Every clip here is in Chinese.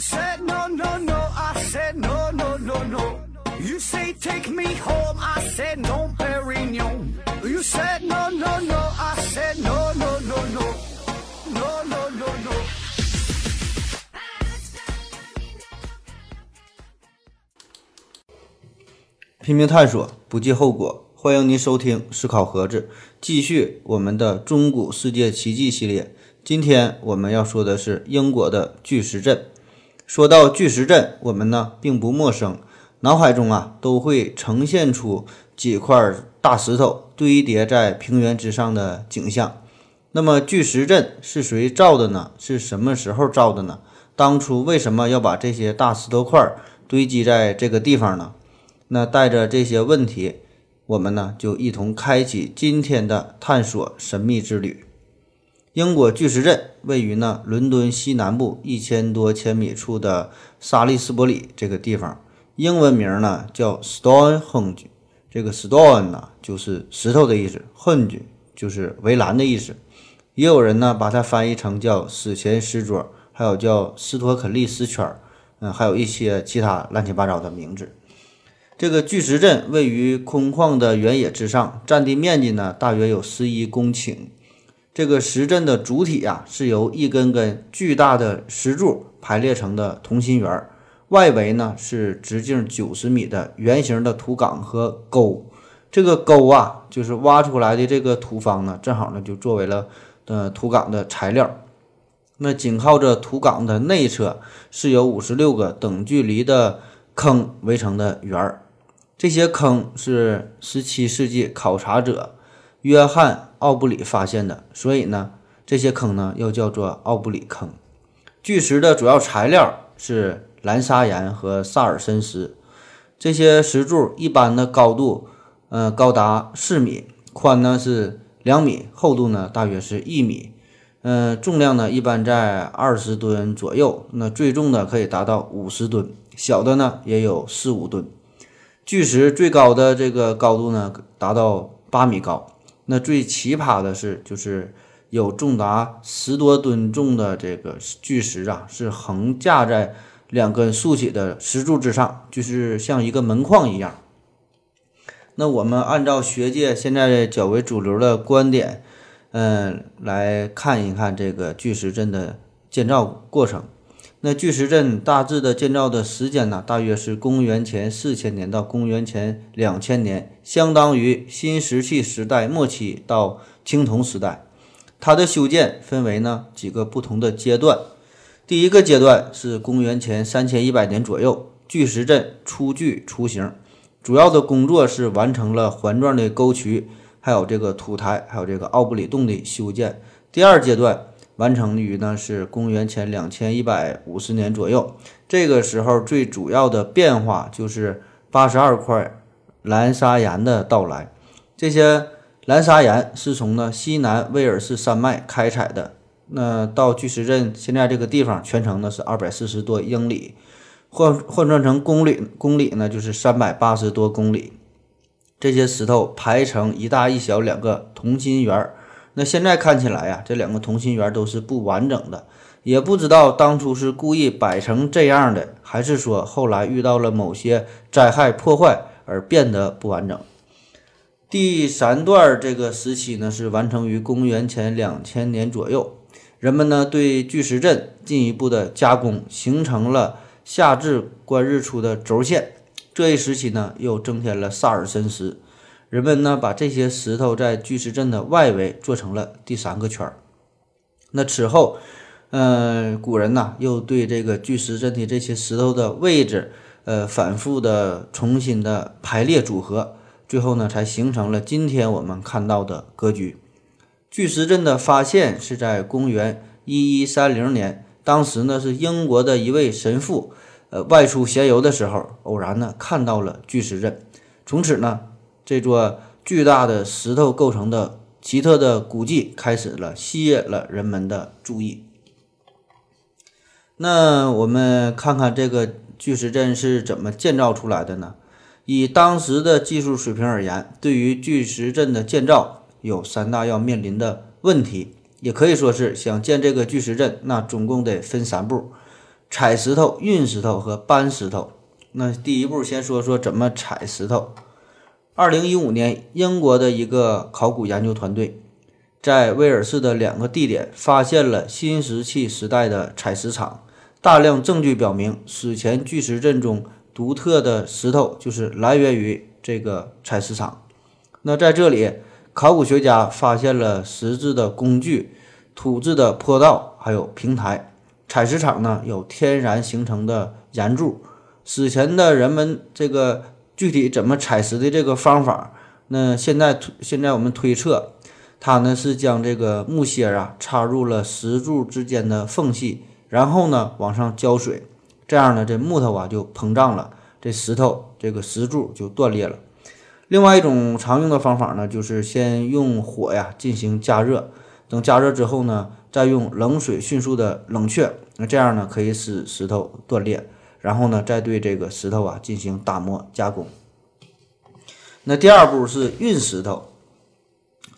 Said no, no, no. I said no, no, no, no. You say take me home. I said no, Perignon. You said no, no, no. I said no, no, no, no. No, no, no, no. 拼命探索，不计后果。欢迎您收听思考盒子，继续我们的中古世界奇迹系列。今天我们要说的是英国的巨石阵。说到巨石阵，我们呢并不陌生，脑海中啊都会呈现出几块大石头堆叠在平原之上的景象。那么巨石阵是谁造的呢？是什么时候造的呢？当初为什么要把这些大石头块堆积在这个地方呢？那带着这些问题，我们呢就一同开启今天的探索神秘之旅。英国巨石阵位于呢伦敦西南部一千多千米处的沙利斯伯里这个地方，英文名呢叫 Stonehenge。这个 stone 呢就是石头的意思，henge 就是围栏的意思。也有人呢把它翻译成叫史前石桌，还有叫斯托肯利斯圈儿，嗯，还有一些其他乱七八糟的名字。这个巨石阵位于空旷的原野之上，占地面积呢大约有十一公顷。这个石阵的主体啊是由一根根巨大的石柱排列成的同心圆，外围呢是直径九十米的圆形的土岗和沟。这个沟啊，就是挖出来的这个土方呢，正好呢就作为了呃土岗的材料。那紧靠着土岗的内侧是由五十六个等距离的坑围成的圆儿。这些坑是17世纪考察者约翰·奥布里发现的，所以呢，这些坑呢又叫做奥布里坑。巨石的主要材料是蓝砂岩和萨尔森石。这些石柱一般的高度，呃，高达四米，宽呢是两米，厚度呢大约是一米，呃，重量呢一般在二十吨左右，那最重的可以达到五十吨，小的呢也有四五吨。巨石最高的这个高度呢，达到八米高。那最奇葩的是，就是有重达十多吨重的这个巨石啊，是横架在两根竖起的石柱之上，就是像一个门框一样。那我们按照学界现在较为主流的观点，嗯，来看一看这个巨石阵的建造过程。那巨石阵大致的建造的时间呢，大约是公元前四千年到公元前两千年，相当于新石器时代末期到青铜时代。它的修建分为呢几个不同的阶段。第一个阶段是公元前三千一百年左右，巨石阵初具雏形，主要的工作是完成了环状的沟渠，还有这个土台，还有这个奥布里洞的修建。第二阶段。完成于呢是公元前两千一百五十年左右，这个时候最主要的变化就是八十二块蓝砂岩的到来。这些蓝砂岩是从呢西南威尔士山脉开采的，那到巨石阵现在这个地方全程呢是二百四十多英里，换换算成公里公里呢就是三百八十多公里。这些石头排成一大一小两个同心圆儿。那现在看起来呀，这两个同心圆都是不完整的，也不知道当初是故意摆成这样的，还是说后来遇到了某些灾害破坏而变得不完整。第三段这个时期呢，是完成于公元前两千年左右，人们呢对巨石阵进一步的加工，形成了夏至观日出的轴线。这一时期呢，又增添了萨尔森石。人们呢，把这些石头在巨石阵的外围做成了第三个圈儿。那此后，嗯，古人呢又对这个巨石阵的这些石头的位置，呃，反复的重新的排列组合，最后呢才形成了今天我们看到的格局。巨石阵的发现是在公元一一三零年，当时呢是英国的一位神父，呃，外出闲游的时候，偶然呢看到了巨石阵，从此呢。这座巨大的石头构成的奇特的古迹开始了，吸引了人们的注意。那我们看看这个巨石阵是怎么建造出来的呢？以当时的技术水平而言，对于巨石阵的建造有三大要面临的问题，也可以说是想建这个巨石阵，那总共得分三步。采石头、运石头和搬石头。那第一步，先说说怎么采石头。二零一五年，英国的一个考古研究团队在威尔士的两个地点发现了新石器时代的采石场，大量证据表明，史前巨石阵中独特的石头就是来源于这个采石场。那在这里，考古学家发现了石质的工具、土质的坡道，还有平台。采石场呢有天然形成的岩柱。史前的人们这个具体怎么采石的这个方法，那现在现在我们推测，他呢是将这个木屑啊插入了石柱之间的缝隙，然后呢往上浇水，这样呢这木头啊就膨胀了，这石头这个石柱就断裂了。另外一种常用的方法呢，就是先用火呀进行加热，等加热之后呢，再用冷水迅速的冷却，那这样呢可以使石头断裂，然后呢再对这个石头啊进行打磨加工。那第二步是运石头，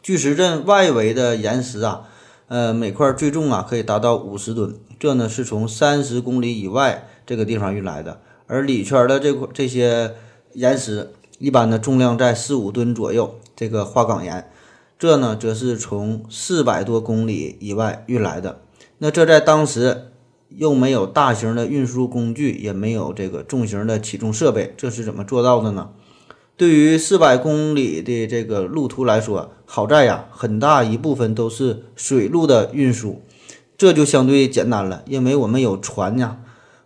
巨石阵外围的岩石啊，呃每块最重啊可以达到五十吨，这呢是从三十公里以外这个地方运来的，而里圈的这块这些岩石。一般的重量在四五吨左右，这个花岗岩，这呢则是从四百多公里以外运来的。那这在当时又没有大型的运输工具，也没有这个重型的起重设备，这是怎么做到的呢？对于四百公里的这个路途来说，好在呀，很大一部分都是水路的运输，这就相对简单了，因为我们有船呀。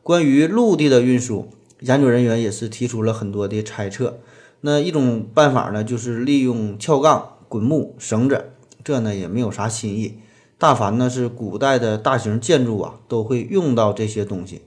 关于陆地的运输，研究人员也是提出了很多的猜测。那一种办法呢，就是利用撬杠、滚木、绳子，这呢也没有啥新意。大凡呢是古代的大型建筑啊，都会用到这些东西。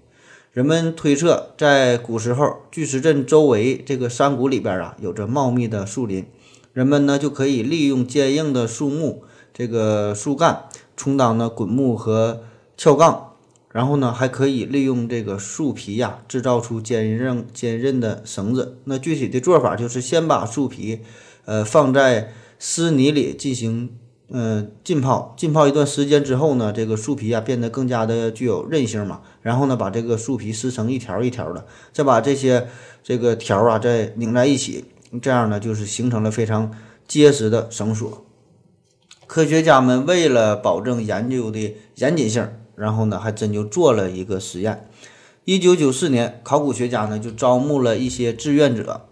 人们推测，在古时候，巨石阵周围这个山谷里边啊，有着茂密的树林，人们呢就可以利用坚硬的树木这个树干充当呢滚木和撬杠。然后呢，还可以利用这个树皮呀，制造出坚韧坚韧的绳子。那具体的做法就是先把树皮，呃，放在湿泥里进行，嗯，浸泡。浸泡一段时间之后呢，这个树皮啊变得更加的具有韧性嘛。然后呢，把这个树皮撕成一条一条的，再把这些这个条啊再拧在一起，这样呢就是形成了非常结实的绳索。科学家们为了保证研究的严谨性。然后呢，还真就做了一个实验。一九九四年，考古学家呢就招募了一些志愿者。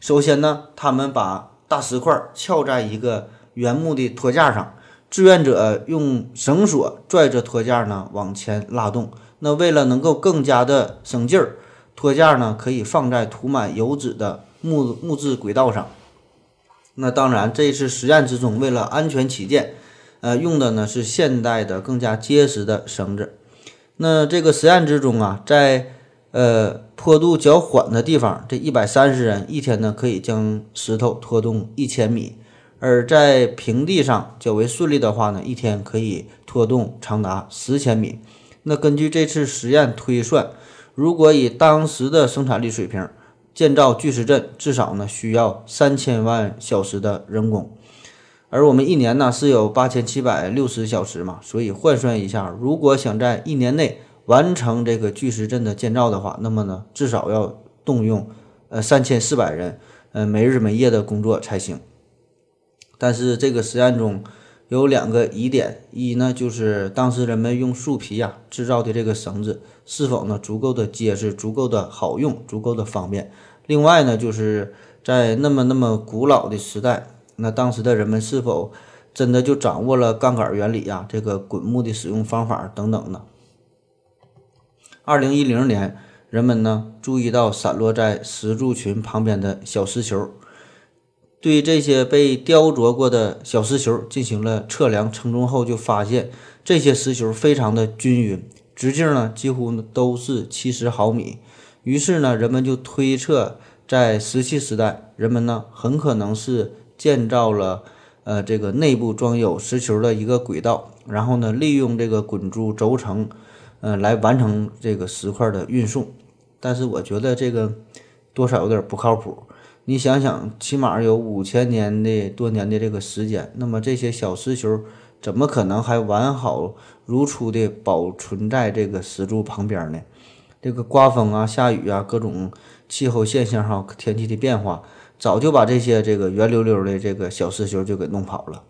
首先呢，他们把大石块撬在一个原木的托架上，志愿者用绳索拽着托架呢往前拉动。那为了能够更加的省劲儿，托架呢可以放在涂满油脂的木木质轨道上。那当然，这次实验之中，为了安全起见。呃，用的呢是现代的更加结实的绳子。那这个实验之中啊，在呃坡度较缓的地方，这一百三十人一天呢可以将石头拖动一千米；而在平地上较为顺利的话呢，一天可以拖动长达十千米。那根据这次实验推算，如果以当时的生产力水平建造巨石阵，至少呢需要三千万小时的人工。而我们一年呢是有八千七百六十小时嘛，所以换算一下，如果想在一年内完成这个巨石阵的建造的话，那么呢至少要动用呃三千四百人，呃没日没夜的工作才行。但是这个实验中有两个疑点，一呢就是当时人们用树皮呀制造的这个绳子是否呢足够的结实、足够的好用、足够的方便。另外呢就是在那么那么古老的时代。那当时的人们是否真的就掌握了杠杆原理呀？这个滚木的使用方法等等呢？二零一零年，人们呢注意到散落在石柱群旁边的小石球，对这些被雕琢过的小石球进行了测量称重后，就发现这些石球非常的均匀，直径呢几乎都是七十毫米。于是呢，人们就推测，在石器时代，人们呢很可能是。建造了，呃，这个内部装有石球的一个轨道，然后呢，利用这个滚珠轴承，呃，来完成这个石块的运送。但是我觉得这个多少有点不靠谱。你想想，起码有五千年的多年的这个时间，那么这些小石球怎么可能还完好如初的保存在这个石柱旁边呢？这个刮风啊、下雨啊，各种气候现象哈、天气的变化，早就把这些这个圆溜溜的这个小石球就给弄跑了。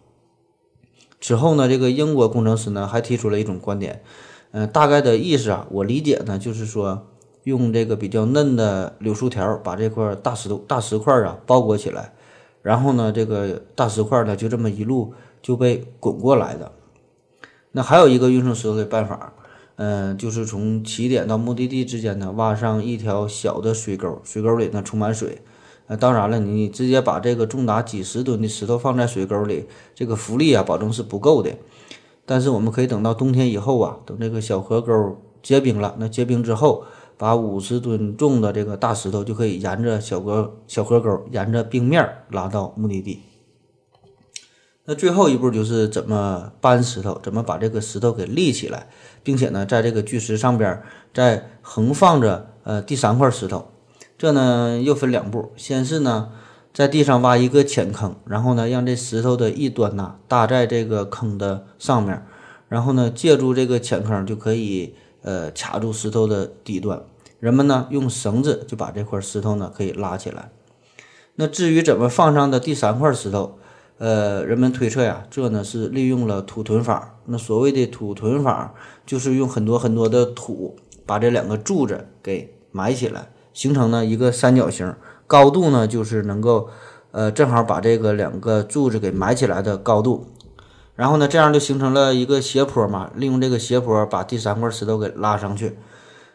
之后呢，这个英国工程师呢还提出了一种观点，嗯，大概的意思啊，我理解呢就是说，用这个比较嫩的柳树条把这块大石头、大石块啊包裹起来，然后呢，这个大石块呢就这么一路就被滚过来的。那还有一个运送石头的办法。嗯，就是从起点到目的地之间呢，挖上一条小的水沟，水沟里呢充满水。呃，当然了，你直接把这个重达几十吨的石头放在水沟里，这个浮力啊，保证是不够的。但是我们可以等到冬天以后啊，等这个小河沟结冰了，那结冰之后，把五十吨重的这个大石头就可以沿着小河小河沟，沿着冰面拉到目的地。那最后一步就是怎么搬石头，怎么把这个石头给立起来，并且呢，在这个巨石上边再横放着呃第三块石头。这呢又分两步，先是呢在地上挖一个浅坑，然后呢让这石头的一端呐搭在这个坑的上面，然后呢借助这个浅坑就可以呃卡住石头的底端。人们呢用绳子就把这块石头呢可以拉起来。那至于怎么放上的第三块石头？呃，人们推测呀，这呢是利用了土屯法。那所谓的土屯法，就是用很多很多的土把这两个柱子给埋起来，形成呢一个三角形，高度呢就是能够呃正好把这个两个柱子给埋起来的高度。然后呢，这样就形成了一个斜坡嘛，利用这个斜坡把第三块石头给拉上去。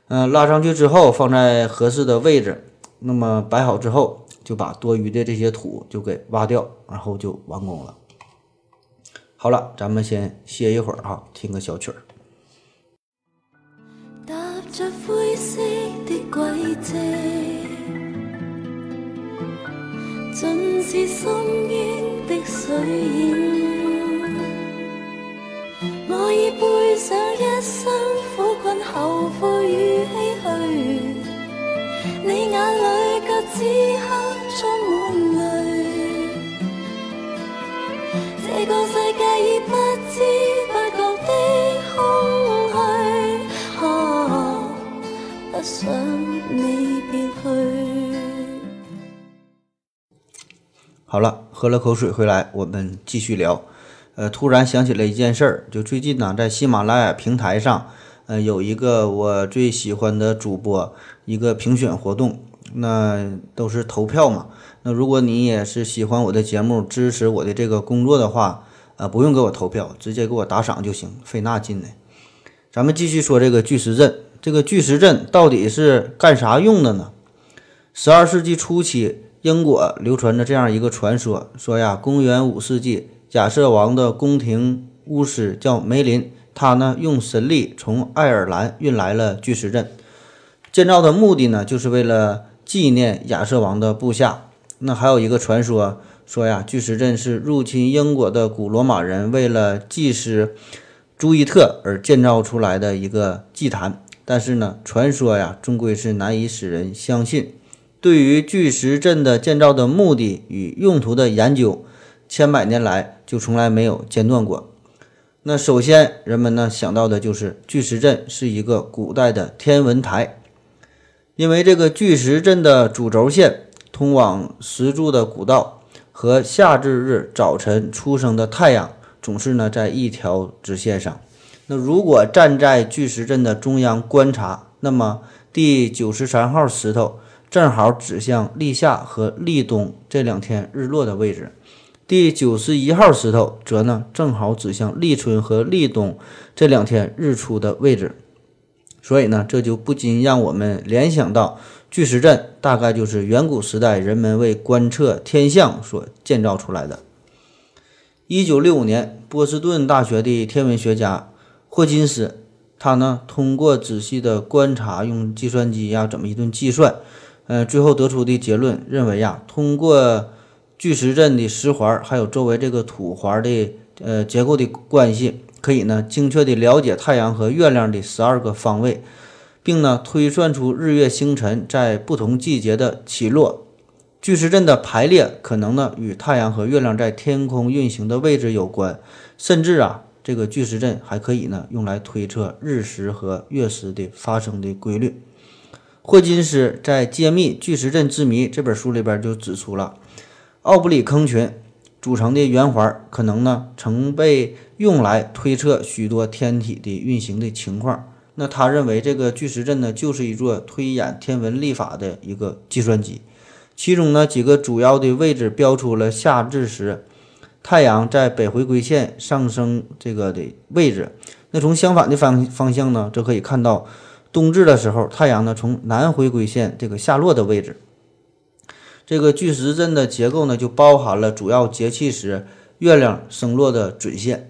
嗯，拉上去之后放在合适的位置，那么摆好之后。就把多余的这些土就给挖掉，然后就完工了。好了，咱们先歇一会儿哈，听个小曲儿。踏着灰色的轨迹，尽是深渊的水影。我已背上一生苦困后悔与唏嘘，你眼里却此刻。充满泪，这个世界已不知不觉的空虚，啊，不想你别去。好了，喝了口水回来，我们继续聊。呃，突然想起了一件事儿，就最近呢，在喜马拉雅平台上，呃，有一个我最喜欢的主播一个评选活动。那都是投票嘛。那如果你也是喜欢我的节目，支持我的这个工作的话，呃，不用给我投票，直接给我打赏就行，费那劲呢。咱们继续说这个巨石阵，这个巨石阵到底是干啥用的呢？十二世纪初期，英国流传着这样一个传说，说呀，公元五世纪，亚瑟王的宫廷巫师叫梅林，他呢用神力从爱尔兰运来了巨石阵，建造的目的呢，就是为了。纪念亚瑟王的部下。那还有一个传说说呀，巨石阵是入侵英国的古罗马人为了祭司朱伊特而建造出来的一个祭坛。但是呢，传说呀，终归是难以使人相信。对于巨石阵的建造的目的与用途的研究，千百年来就从来没有间断过。那首先，人们呢想到的就是巨石阵是一个古代的天文台。因为这个巨石阵的主轴线通往石柱的古道和夏至日早晨出生的太阳总是呢在一条直线上。那如果站在巨石阵的中央观察，那么第九十三号石头正好指向立夏和立冬这两天日落的位置，第九十一号石头则呢正好指向立春和立冬这两天日出的位置。所以呢，这就不禁让我们联想到，巨石阵大概就是远古时代人们为观测天象所建造出来的。一九六五年，波士顿大学的天文学家霍金斯，他呢通过仔细的观察，用计算机呀怎么一顿计算，呃，最后得出的结论认为呀，通过巨石阵的石环还有周围这个土环的呃结构的关系。可以呢，精确地了解太阳和月亮的十二个方位，并呢推算出日月星辰在不同季节的起落。巨石阵的排列可能呢与太阳和月亮在天空运行的位置有关，甚至啊，这个巨石阵还可以呢用来推测日食和月食的发生的规律。霍金斯在《揭秘巨石阵之谜》这本书里边就指出了，奥布里坑群组成的圆环可能呢曾被用来推测许多天体的运行的情况。那他认为这个巨石阵呢就是一座推演天文历法的一个计算机，其中呢几个主要的位置标出了夏至时太阳在北回归线上升这个的位置。那从相反的方方向呢，则可以看到。冬至的时候，太阳呢从南回归线这个下落的位置。这个巨石阵的结构呢，就包含了主要节气时月亮升落的准线。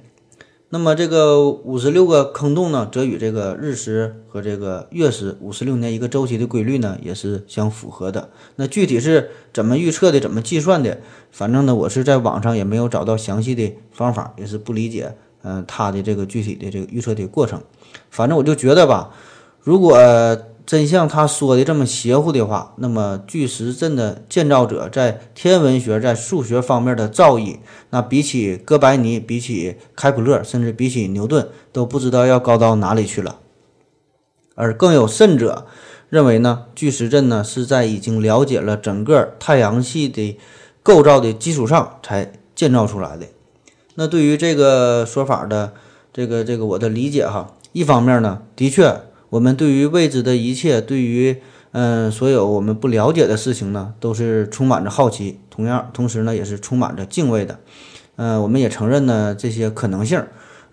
那么这个五十六个坑洞呢，则与这个日食和这个月食五十六年一个周期的规律呢，也是相符合的。那具体是怎么预测的，怎么计算的？反正呢，我是在网上也没有找到详细的方法，也是不理解，嗯，它的这个具体的这个预测的过程。反正我就觉得吧。如果真像他说的这么邪乎的话，那么巨石阵的建造者在天文学、在数学方面的造诣，那比起哥白尼、比起开普勒，甚至比起牛顿，都不知道要高到哪里去了。而更有甚者认为呢，巨石阵呢是在已经了解了整个太阳系的构造的基础上才建造出来的。那对于这个说法的这个这个我的理解哈，一方面呢，的确。我们对于未知的一切，对于嗯所有我们不了解的事情呢，都是充满着好奇，同样同时呢也是充满着敬畏的。嗯，我们也承认呢这些可能性。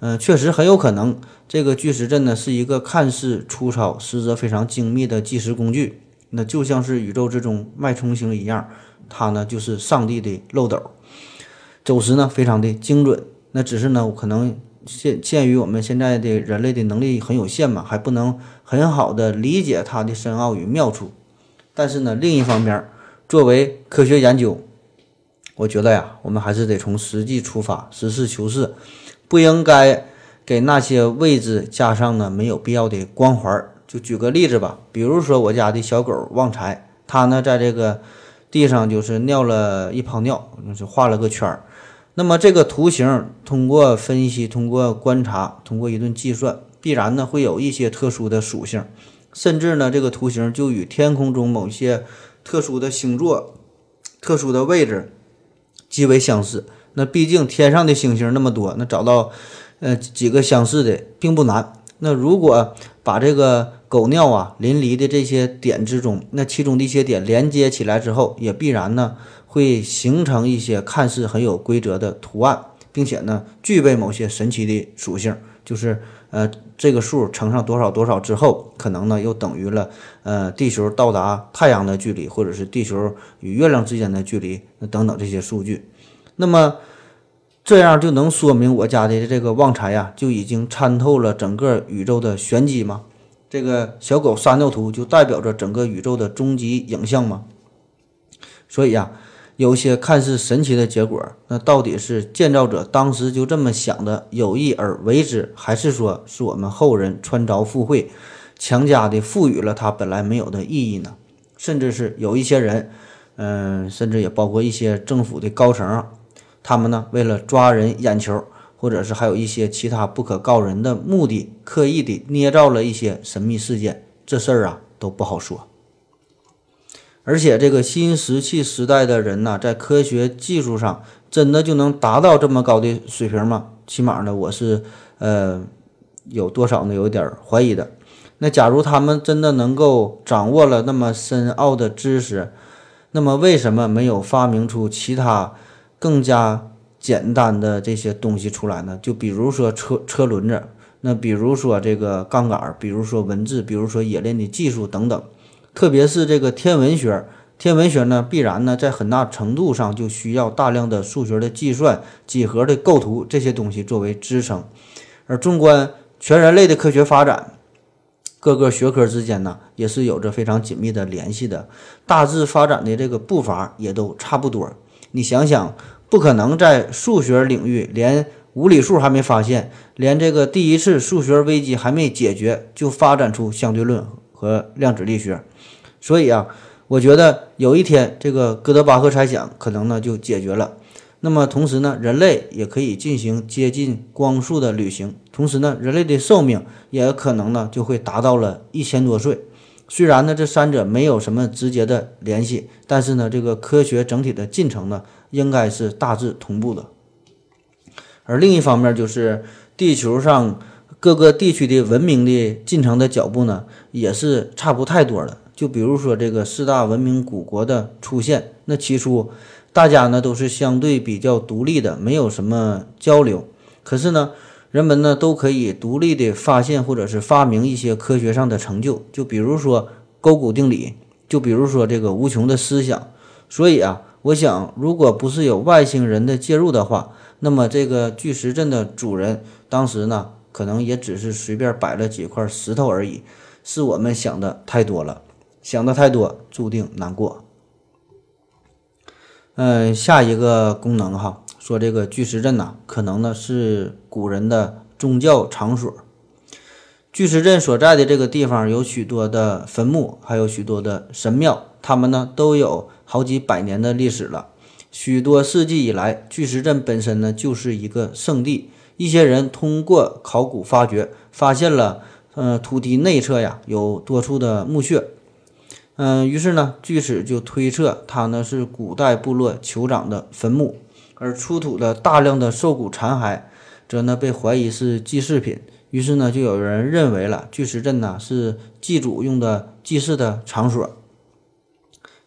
嗯，确实很有可能，这个巨石阵呢是一个看似粗糙，实则非常精密的计时工具。那就像是宇宙之中脉冲星一样，它呢就是上帝的漏斗，走时呢非常的精准。那只是呢可能。限限于我们现在的人类的能力很有限嘛，还不能很好的理解它的深奥与妙处。但是呢，另一方面，作为科学研究，我觉得呀，我们还是得从实际出发，实事求是，不应该给那些位置加上呢没有必要的光环。就举个例子吧，比如说我家的小狗旺财，它呢在这个地上就是尿了一泡尿，就是画了个圈儿。那么这个图形通过分析、通过观察、通过一顿计算，必然呢会有一些特殊的属性，甚至呢这个图形就与天空中某些特殊的星座、特殊的位置极为相似。那毕竟天上的星星那么多，那找到呃几个相似的并不难。那如果把这个狗尿啊淋漓的这些点之中，那其中的一些点连接起来之后，也必然呢。会形成一些看似很有规则的图案，并且呢，具备某些神奇的属性，就是呃，这个数乘上多少多少之后，可能呢又等于了呃地球到达太阳的距离，或者是地球与月亮之间的距离等等这些数据。那么这样就能说明我家的这个旺财呀，就已经参透了整个宇宙的玄机吗？这个小狗撒尿图就代表着整个宇宙的终极影像吗？所以呀。有些看似神奇的结果，那到底是建造者当时就这么想的，有意而为之，还是说是我们后人穿凿附会，强加的赋予了它本来没有的意义呢？甚至是有一些人，嗯，甚至也包括一些政府的高层，他们呢为了抓人眼球，或者是还有一些其他不可告人的目的，刻意的捏造了一些神秘事件，这事儿啊都不好说。而且这个新石器时代的人呢，在科学技术上真的就能达到这么高的水平吗？起码呢，我是呃有多少呢？有点怀疑的。那假如他们真的能够掌握了那么深奥的知识，那么为什么没有发明出其他更加简单的这些东西出来呢？就比如说车车轮子，那比如说这个杠杆，比如说文字，比如说冶炼的技术等等。特别是这个天文学，天文学呢，必然呢，在很大程度上就需要大量的数学的计算、几何的构图这些东西作为支撑。而纵观全人类的科学发展，各个学科之间呢，也是有着非常紧密的联系的，大致发展的这个步伐也都差不多。你想想，不可能在数学领域连无理数还没发现，连这个第一次数学危机还没解决，就发展出相对论和量子力学。所以啊，我觉得有一天这个哥德巴赫猜想可能呢就解决了。那么同时呢，人类也可以进行接近光速的旅行。同时呢，人类的寿命也可能呢就会达到了一千多岁。虽然呢这三者没有什么直接的联系，但是呢这个科学整体的进程呢应该是大致同步的。而另一方面就是地球上各个地区的文明的进程的脚步呢也是差不太多的。就比如说这个四大文明古国的出现，那起初大家呢都是相对比较独立的，没有什么交流。可是呢，人们呢都可以独立的发现或者是发明一些科学上的成就，就比如说勾股定理，就比如说这个无穷的思想。所以啊，我想，如果不是有外星人的介入的话，那么这个巨石阵的主人当时呢，可能也只是随便摆了几块石头而已，是我们想的太多了。想的太多，注定难过。嗯，下一个功能哈，说这个巨石阵呐，可能呢是古人的宗教场所。巨石阵所在的这个地方有许多的坟墓，还有许多的神庙，它们呢都有好几百年的历史了。许多世纪以来，巨石阵本身呢就是一个圣地。一些人通过考古发掘，发现了，呃，土地内侧呀有多处的墓穴。嗯，于是呢，据此就推测它呢是古代部落酋长的坟墓，而出土的大量的兽骨残骸，则呢被怀疑是祭祀品。于是呢，就有人认为了巨石阵呢是祭祖用的祭祀的场所。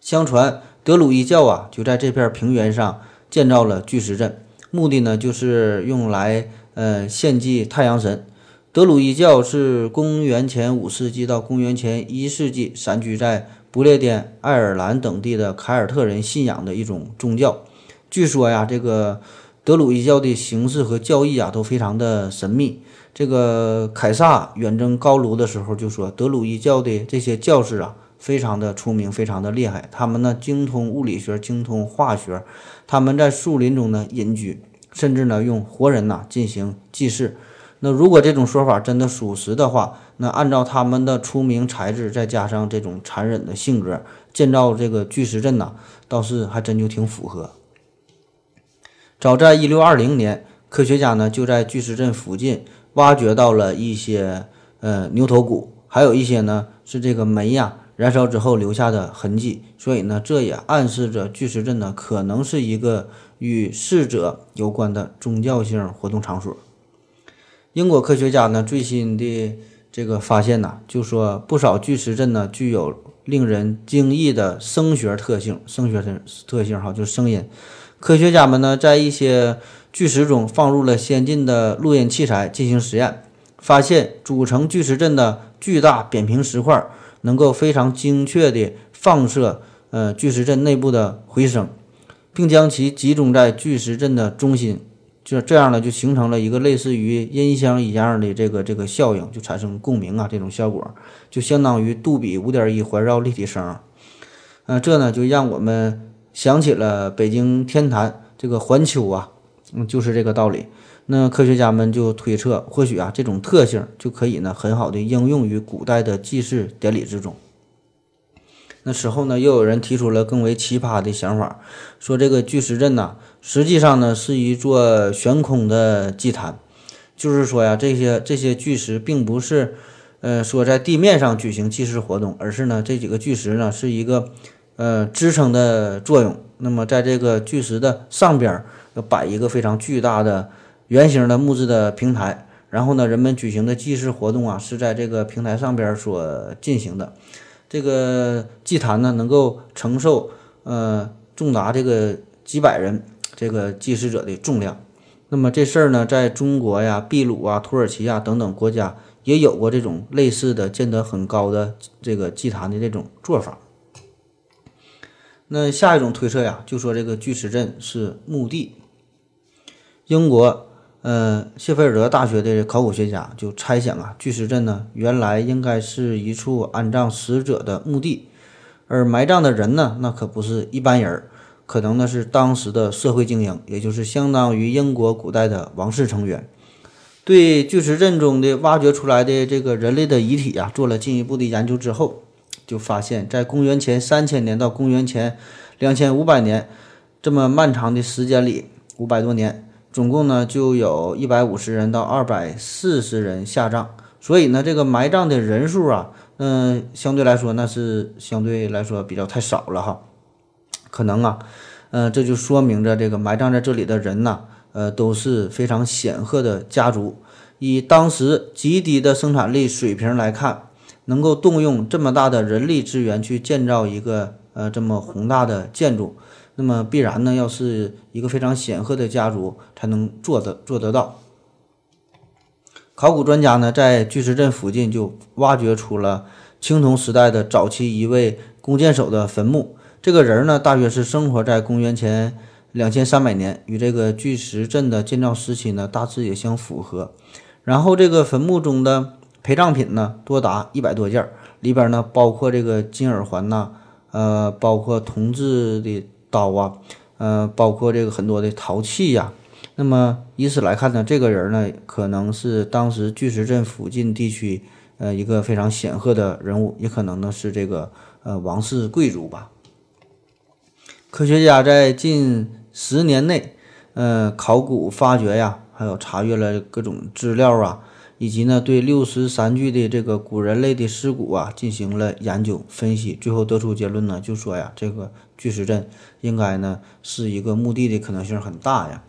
相传德鲁伊教啊就在这片平原上建造了巨石阵，目的呢就是用来呃献祭太阳神。德鲁伊教是公元前五世纪到公元前一世纪散居在。不列颠、爱尔兰等地的凯尔特人信仰的一种宗教。据说呀，这个德鲁伊教的形式和教义啊都非常的神秘。这个凯撒远征高卢的时候就说，德鲁伊教的这些教士啊非常的出名，非常的厉害。他们呢精通物理学，精通化学。他们在树林中呢隐居，甚至呢用活人呐进行祭祀。那如果这种说法真的属实的话，那按照他们的出名才智，再加上这种残忍的性格，建造这个巨石阵呐，倒是还真就挺符合。早在一六二零年，科学家呢就在巨石阵附近挖掘到了一些呃牛头骨，还有一些呢是这个煤呀燃烧之后留下的痕迹，所以呢这也暗示着巨石阵呢可能是一个与逝者有关的宗教性活动场所。英国科学家呢最新的这个发现呢，就说不少巨石阵呢具有令人惊异的声学特性，声学特特性哈，就是声音。科学家们呢在一些巨石中放入了先进的录音器材进行实验，发现组成巨石阵的巨大扁平石块能够非常精确地放射呃巨石阵内部的回声，并将其集中在巨石阵的中心。就这样呢，就形成了一个类似于音箱一样的这个这个效应，就产生共鸣啊，这种效果就相当于杜比五点一环绕立体声。嗯，这呢就让我们想起了北京天坛这个环丘啊，嗯，就是这个道理。那科学家们就推测，或许啊这种特性就可以呢很好的应用于古代的祭祀典礼之中。那时候呢，又有人提出了更为奇葩的想法，说这个巨石阵呐。实际上呢，是一座悬空的祭坛，就是说呀，这些这些巨石并不是，呃，说在地面上举行祭祀活动，而是呢，这几个巨石呢是一个，呃，支撑的作用。那么在这个巨石的上边摆一个非常巨大的圆形的木质的平台，然后呢，人们举行的祭祀活动啊是在这个平台上边所进行的。这个祭坛呢能够承受，呃，重达这个几百人。这个祭祀者的重量，那么这事儿呢，在中国呀、秘鲁啊、土耳其呀等等国家也有过这种类似的建得很高的这个祭坛的这种做法。那下一种推测呀，就说这个巨石阵是墓地。英国呃谢菲尔德大学的考古学家就猜想啊，巨石阵呢原来应该是一处安葬死者的墓地，而埋葬的人呢，那可不是一般人。可能呢是当时的社会精英，也就是相当于英国古代的王室成员。对巨石阵中的挖掘出来的这个人类的遗体啊，做了进一步的研究之后，就发现，在公元前三千年到公元前两千五百年这么漫长的时间里，五百多年，总共呢就有一百五十人到二百四十人下葬。所以呢，这个埋葬的人数啊，嗯，相对来说那是相对来说比较太少了哈。可能啊，嗯，这就说明着这个埋葬在这里的人呐，呃，都是非常显赫的家族。以当时极低的生产力水平来看，能够动用这么大的人力资源去建造一个呃这么宏大的建筑，那么必然呢，要是一个非常显赫的家族才能做得做得到。考古专家呢，在巨石阵附近就挖掘出了青铜时代的早期一位弓箭手的坟墓。这个人呢，大约是生活在公元前两千三百年，与这个巨石阵的建造时期呢，大致也相符合。然后这个坟墓中的陪葬品呢，多达一百多件，里边呢包括这个金耳环呐，呃，包括铜制的刀啊，呃，包括这个很多的陶器呀。那么以此来看呢，这个人呢，可能是当时巨石阵附近地区呃一个非常显赫的人物，也可能呢是这个呃王室贵族吧。科学家在近十年内，呃，考古发掘呀，还有查阅了各种资料啊，以及呢，对六十三具的这个古人类的尸骨啊进行了研究分析，最后得出结论呢，就说呀，这个巨石阵应该呢是一个墓地的可能性很大呀。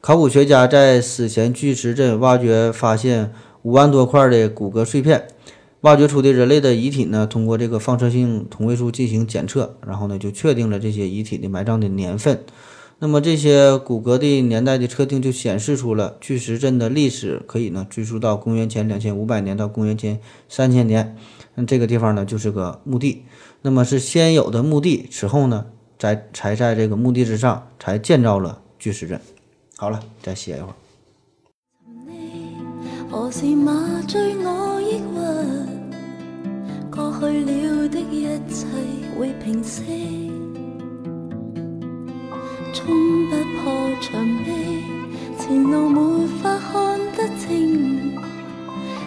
考古学家在史前巨石阵挖掘发现五万多块的骨骼碎片。挖掘出的人类的遗体呢，通过这个放射性同位素进行检测，然后呢就确定了这些遗体的埋葬的年份。那么这些骨骼的年代的测定就显示出了巨石阵的历史可以呢追溯到公元前两千五百年到公元前三千年。那这个地方呢就是个墓地，那么是先有的墓地，此后呢在才在这个墓地之上才建造了巨石阵。好了，再歇一会儿。何时麻醉我抑郁？过去了的一切会平息，冲不破墙壁，前路没法看得清，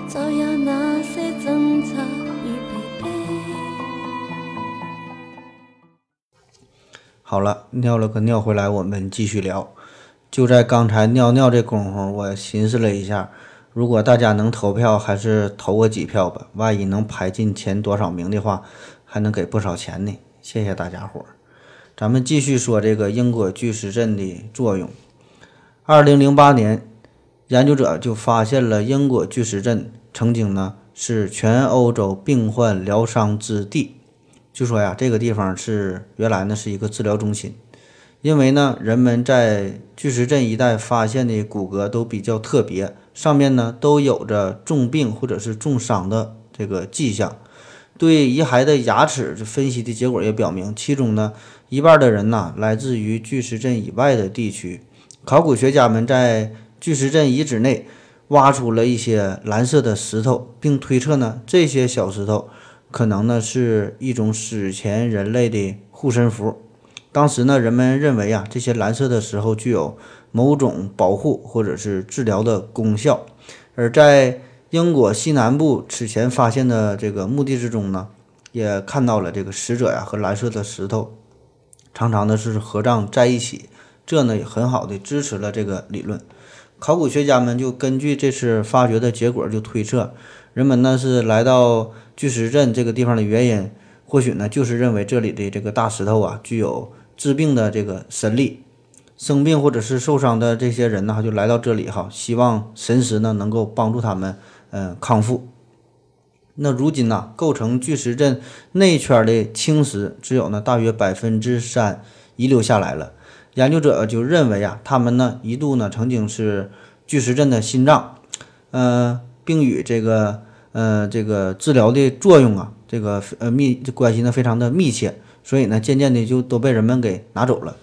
再有那些挣扎与疲惫。好了，尿了个尿回来，我们继续聊。就在刚才尿尿这功夫，我寻思了一下。如果大家能投票，还是投我几票吧。万一能排进前多少名的话，还能给不少钱呢。谢谢大家伙儿。咱们继续说这个英国巨石阵的作用。二零零八年，研究者就发现了英国巨石阵曾经呢是全欧洲病患疗伤之地。就说呀，这个地方是原来呢是一个治疗中心。因为呢，人们在巨石阵一带发现的骨骼都比较特别，上面呢都有着重病或者是重伤的这个迹象。对遗骸的牙齿分析的结果也表明，其中呢一半的人呐来自于巨石阵以外的地区。考古学家们在巨石阵遗址内挖出了一些蓝色的石头，并推测呢这些小石头可能呢是一种史前人类的护身符。当时呢，人们认为啊，这些蓝色的石头具有某种保护或者是治疗的功效。而在英国西南部此前发现的这个墓地之中呢，也看到了这个死者呀和蓝色的石头常常的是合葬在一起，这呢也很好的支持了这个理论。考古学家们就根据这次发掘的结果，就推测人们呢是来到巨石阵这个地方的原因，或许呢就是认为这里的这个大石头啊具有。治病的这个神力，生病或者是受伤的这些人呢，就来到这里哈，希望神石呢能够帮助他们，嗯，康复。那如今呢，构成巨石阵内圈的青石只有呢大约百分之三遗留下来了。研究者就认为啊，他们呢一度呢曾经是巨石阵的心脏，呃，并与这个呃这个治疗的作用啊，这个呃密关系呢非常的密切。所以呢，渐渐的就都被人们给拿走了。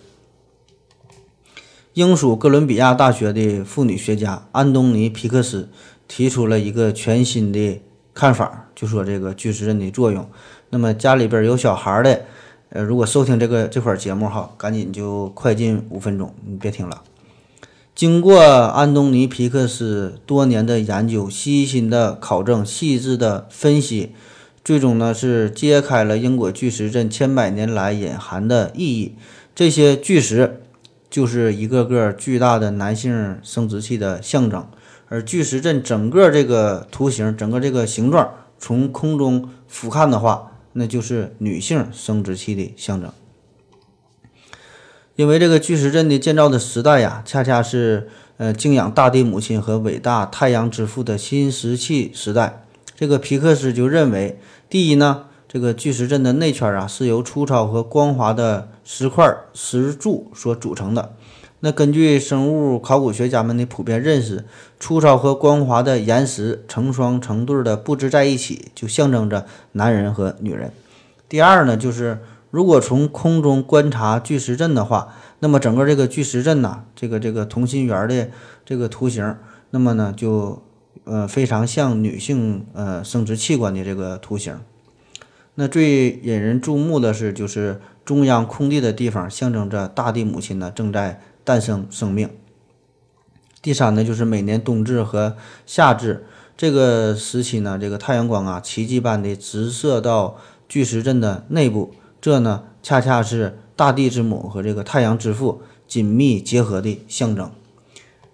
英属哥伦比亚大学的妇女学家安东尼皮克斯提出了一个全新的看法，就说这个巨石阵的作用。那么家里边有小孩的，呃，如果收听这个这块节目哈，赶紧就快进五分钟，你别听了。经过安东尼皮克斯多年的研究、细心的考证、细致的分析。最终呢，是揭开了英国巨石阵千百年来隐含的意义。这些巨石就是一个个巨大的男性生殖器的象征，而巨石阵整个这个图形、整个这个形状从空中俯瞰的话，那就是女性生殖器的象征。因为这个巨石阵的建造的时代呀，恰恰是呃敬仰大地母亲和伟大太阳之父的新石器时代。这个皮克斯就认为，第一呢，这个巨石阵的内圈啊是由粗糙和光滑的石块石柱所组成的。那根据生物考古学家们的普遍认识，粗糙和光滑的岩石成双成对的布置在一起，就象征着男人和女人。第二呢，就是如果从空中观察巨石阵的话，那么整个这个巨石阵呐，这个这个同心圆的这个图形，那么呢就呃非常像女性呃生殖器官的这个图形。那最引人注目的是，就是中央空地的地方，象征着大地母亲呢正在。诞生生命。第三呢，就是每年冬至和夏至这个时期呢，这个太阳光啊，奇迹般的直射到巨石阵的内部，这呢，恰恰是大地之母和这个太阳之父紧密结合的象征。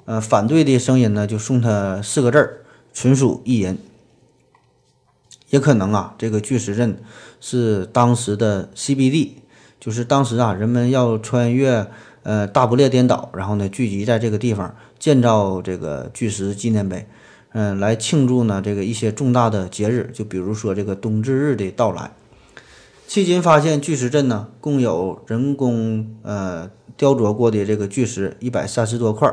呃，反对的声音呢，就送他四个字儿：纯属意淫。也可能啊，这个巨石阵是当时的 CBD，就是当时啊，人们要穿越。呃，大不列颠岛，然后呢，聚集在这个地方建造这个巨石纪念碑，嗯，来庆祝呢这个一些重大的节日，就比如说这个冬至日的到来。迄今发现巨石阵呢，共有人工呃雕琢过的这个巨石一百三十多块。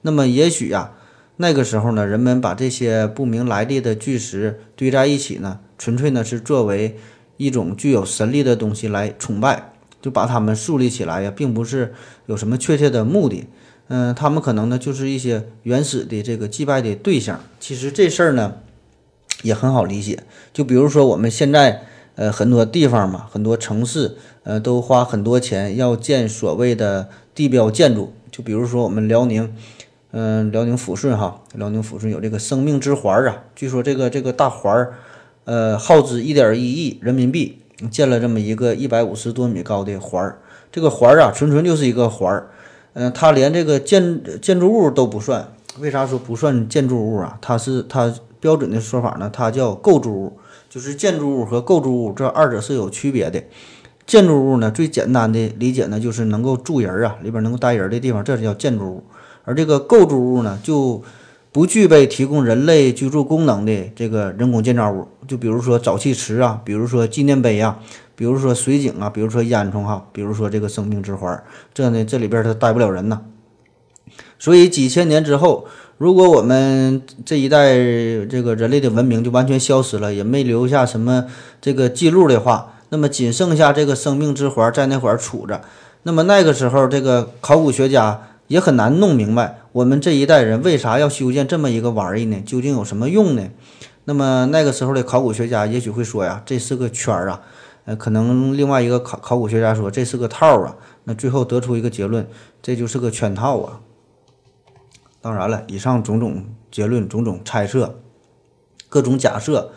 那么也许呀，那个时候呢，人们把这些不明来历的巨石堆在一起呢，纯粹呢是作为一种具有神力的东西来崇拜。就把他们树立起来呀，并不是有什么确切的目的，嗯，他们可能呢就是一些原始的这个祭拜的对象。其实这事儿呢也很好理解，就比如说我们现在呃很多地方嘛，很多城市呃都花很多钱要建所谓的地标建筑，就比如说我们辽宁，嗯，辽宁抚顺哈，辽宁抚顺有这个生命之环啊，据说这个这个大环儿，呃，耗资一点一亿人民币。建了这么一个一百五十多米高的环儿，这个环儿啊，纯纯就是一个环儿，嗯，它连这个建建筑物都不算。为啥说不算建筑物啊？它是它标准的说法呢，它叫构筑物，就是建筑物和构筑物这二者是有区别的。建筑物呢，最简单的理解呢，就是能够住人啊，里边能够待人的地方，这叫建筑物。而这个构筑物呢，就不具备提供人类居住功能的这个人工建造物，就比如说沼气池啊，比如说纪念碑啊，比如说水井啊，比如说烟囱哈，比如说这个生命之环，这呢这里边它待不了人呐。所以几千年之后，如果我们这一代这个人类的文明就完全消失了，也没留下什么这个记录的话，那么仅剩下这个生命之环在那块儿杵着，那么那个时候这个考古学家。也很难弄明白，我们这一代人为啥要修建这么一个玩意儿呢？究竟有什么用呢？那么那个时候的考古学家也许会说呀，这是个圈儿啊。呃，可能另外一个考考古学家说这是个套儿啊。那最后得出一个结论，这就是个圈套啊。当然了，以上种种结论、种种猜测、各种假设。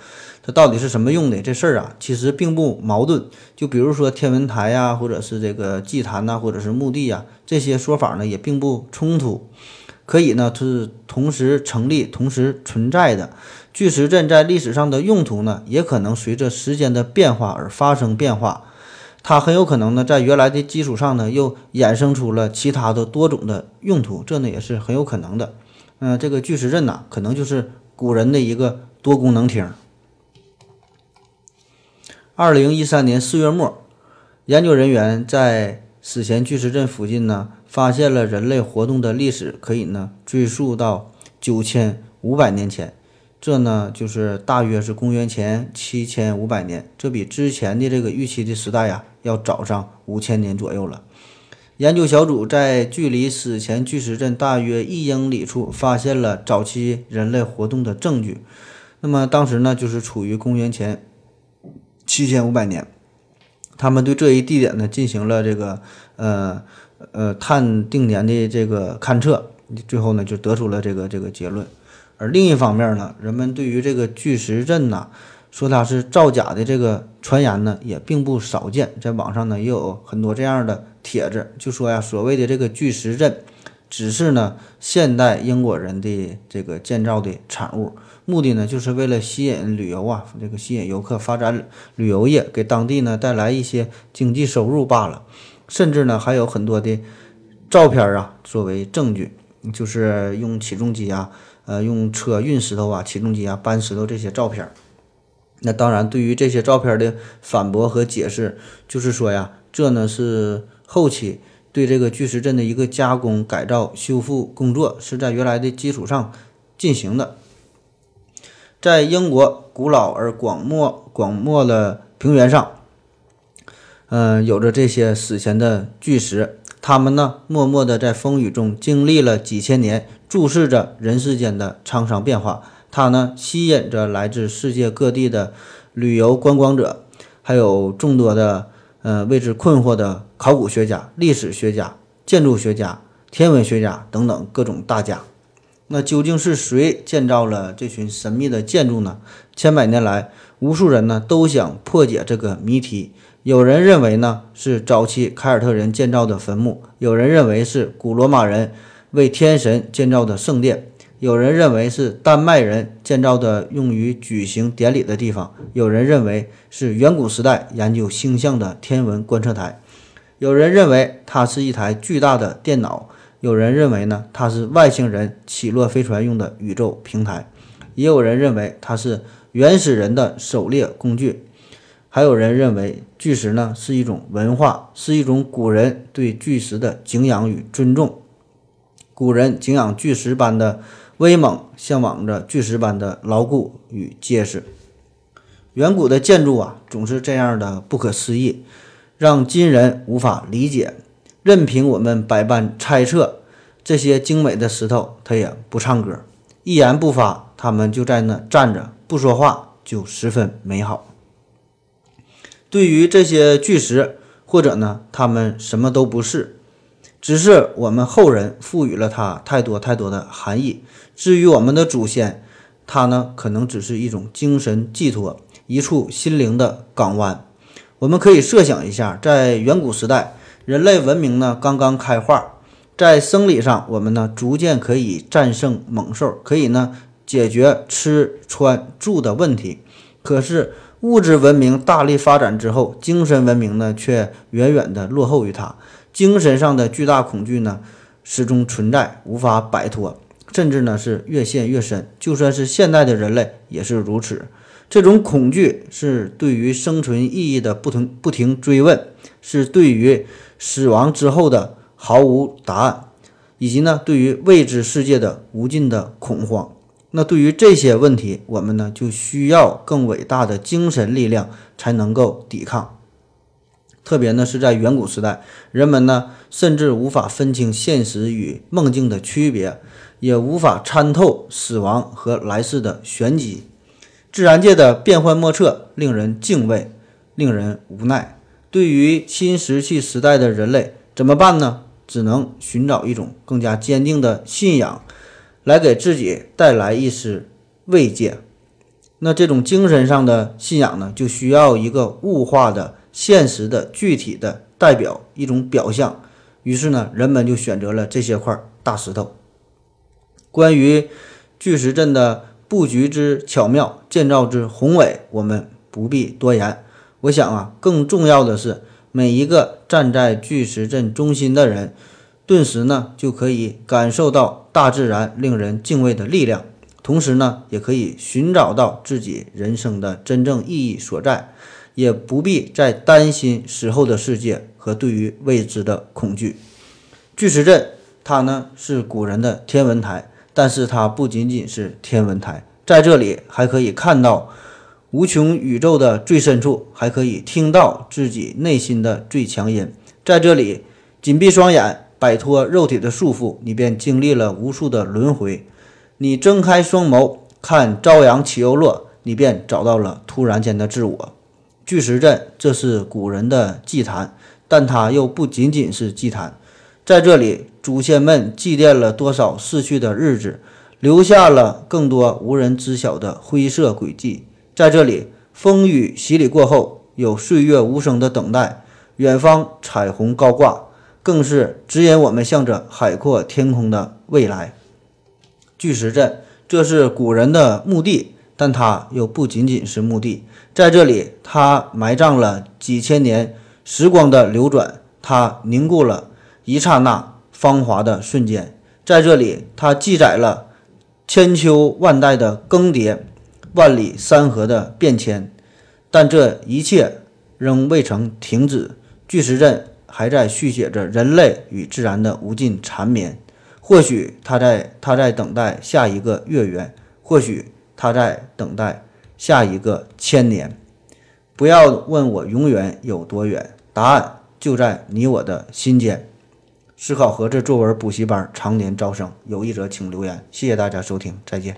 它到底是什么用的？这事儿啊，其实并不矛盾。就比如说天文台呀，或者是这个祭坛呐，或者是墓地呀，这些说法呢也并不冲突，可以呢是同时成立、同时存在的。巨石阵在历史上的用途呢，也可能随着时间的变化而发生变化。它很有可能呢，在原来的基础上呢，又衍生出了其他的多种的用途，这呢也是很有可能的。嗯，这个巨石阵呐，可能就是古人的一个多功能厅。二零一三年四月末，研究人员在史前巨石阵附近呢，发现了人类活动的历史，可以呢追溯到九千五百年前。这呢就是大约是公元前七千五百年，这比之前的这个预期的时代呀要早上五千年左右了。研究小组在距离史前巨石阵大约一英里处发现了早期人类活动的证据。那么当时呢，就是处于公元前。七千五百年，他们对这一地点呢进行了这个呃呃碳定年的这个勘测，最后呢就得出了这个这个结论。而另一方面呢，人们对于这个巨石阵呐说它是造假的这个传言呢也并不少见，在网上呢也有很多这样的帖子，就说呀所谓的这个巨石阵只是呢现代英国人的这个建造的产物。目的呢，就是为了吸引旅游啊，这个吸引游客，发展旅游业，给当地呢带来一些经济收入罢了。甚至呢，还有很多的照片啊作为证据，就是用起重机啊，呃，用车运石头啊，起重机啊搬石头这些照片。那当然，对于这些照片的反驳和解释，就是说呀，这呢是后期对这个巨石阵的一个加工、改造、修复工作，是在原来的基础上进行的。在英国古老而广袤广袤的平原上，嗯，有着这些史前的巨石，他们呢，默默地在风雨中经历了几千年，注视着人世间的沧桑变化。它呢，吸引着来自世界各地的旅游观光者，还有众多的呃为之困惑的考古学家、历史学家、建筑学家、天文学家等等各种大家。那究竟是谁建造了这群神秘的建筑呢？千百年来，无数人呢都想破解这个谜题。有人认为呢是早期凯尔特人建造的坟墓，有人认为是古罗马人为天神建造的圣殿，有人认为是丹麦人建造的用于举行典礼的地方，有人认为是远古时代研究星象的天文观测台，有人认为它是一台巨大的电脑。有人认为呢，它是外星人起落飞船用的宇宙平台；也有人认为它是原始人的狩猎工具；还有人认为巨石呢是一种文化，是一种古人对巨石的敬仰与尊重。古人敬仰巨石般的威猛，向往着巨石般的牢固与结实。远古的建筑啊，总是这样的不可思议，让今人无法理解。任凭我们百般猜测，这些精美的石头它也不唱歌，一言不发，它们就在那站着不说话，就十分美好。对于这些巨石，或者呢，它们什么都不是，只是我们后人赋予了它太多太多的含义。至于我们的祖先，它呢，可能只是一种精神寄托，一处心灵的港湾。我们可以设想一下，在远古时代。人类文明呢刚刚开化，在生理上，我们呢逐渐可以战胜猛兽，可以呢解决吃穿住的问题。可是物质文明大力发展之后，精神文明呢却远远的落后于它。精神上的巨大恐惧呢始终存在，无法摆脱，甚至呢是越陷越深。就算是现代的人类也是如此。这种恐惧是对于生存意义的不停不停追问，是对于。死亡之后的毫无答案，以及呢对于未知世界的无尽的恐慌，那对于这些问题，我们呢就需要更伟大的精神力量才能够抵抗。特别呢是在远古时代，人们呢甚至无法分清现实与梦境的区别，也无法参透死亡和来世的玄机。自然界的变幻莫测，令人敬畏，令人无奈。对于新石器时代的人类怎么办呢？只能寻找一种更加坚定的信仰，来给自己带来一丝慰藉。那这种精神上的信仰呢，就需要一个物化的、现实的、具体的代表，一种表象。于是呢，人们就选择了这些块大石头。关于巨石阵的布局之巧妙、建造之宏伟，我们不必多言。我想啊，更重要的是，每一个站在巨石阵中心的人，顿时呢就可以感受到大自然令人敬畏的力量，同时呢，也可以寻找到自己人生的真正意义所在，也不必再担心死后的世界和对于未知的恐惧。巨石阵，它呢是古人的天文台，但是它不仅仅是天文台，在这里还可以看到。无穷宇宙的最深处，还可以听到自己内心的最强音。在这里，紧闭双眼，摆脱肉体的束缚，你便经历了无数的轮回。你睁开双眸，看朝阳起又落，你便找到了突然间的自我。巨石阵，这是古人的祭坛，但它又不仅仅是祭坛。在这里，祖先们祭奠了多少逝去的日子，留下了更多无人知晓的灰色轨迹。在这里，风雨洗礼过后，有岁月无声的等待。远方彩虹高挂，更是指引我们向着海阔天空的未来。巨石阵，这是古人的墓地，但它又不仅仅是墓地，在这里，它埋葬了几千年时光的流转，它凝固了一刹那芳华的瞬间，在这里，它记载了千秋万代的更迭，万里山河的变迁。但这一切仍未曾停止，巨石阵还在续写着人类与自然的无尽缠绵。或许他在他在等待下一个月圆，或许他在等待下一个千年。不要问我永远有多远，答案就在你我的心间。思考盒子作文补习班常年招生，有意者请留言。谢谢大家收听，再见。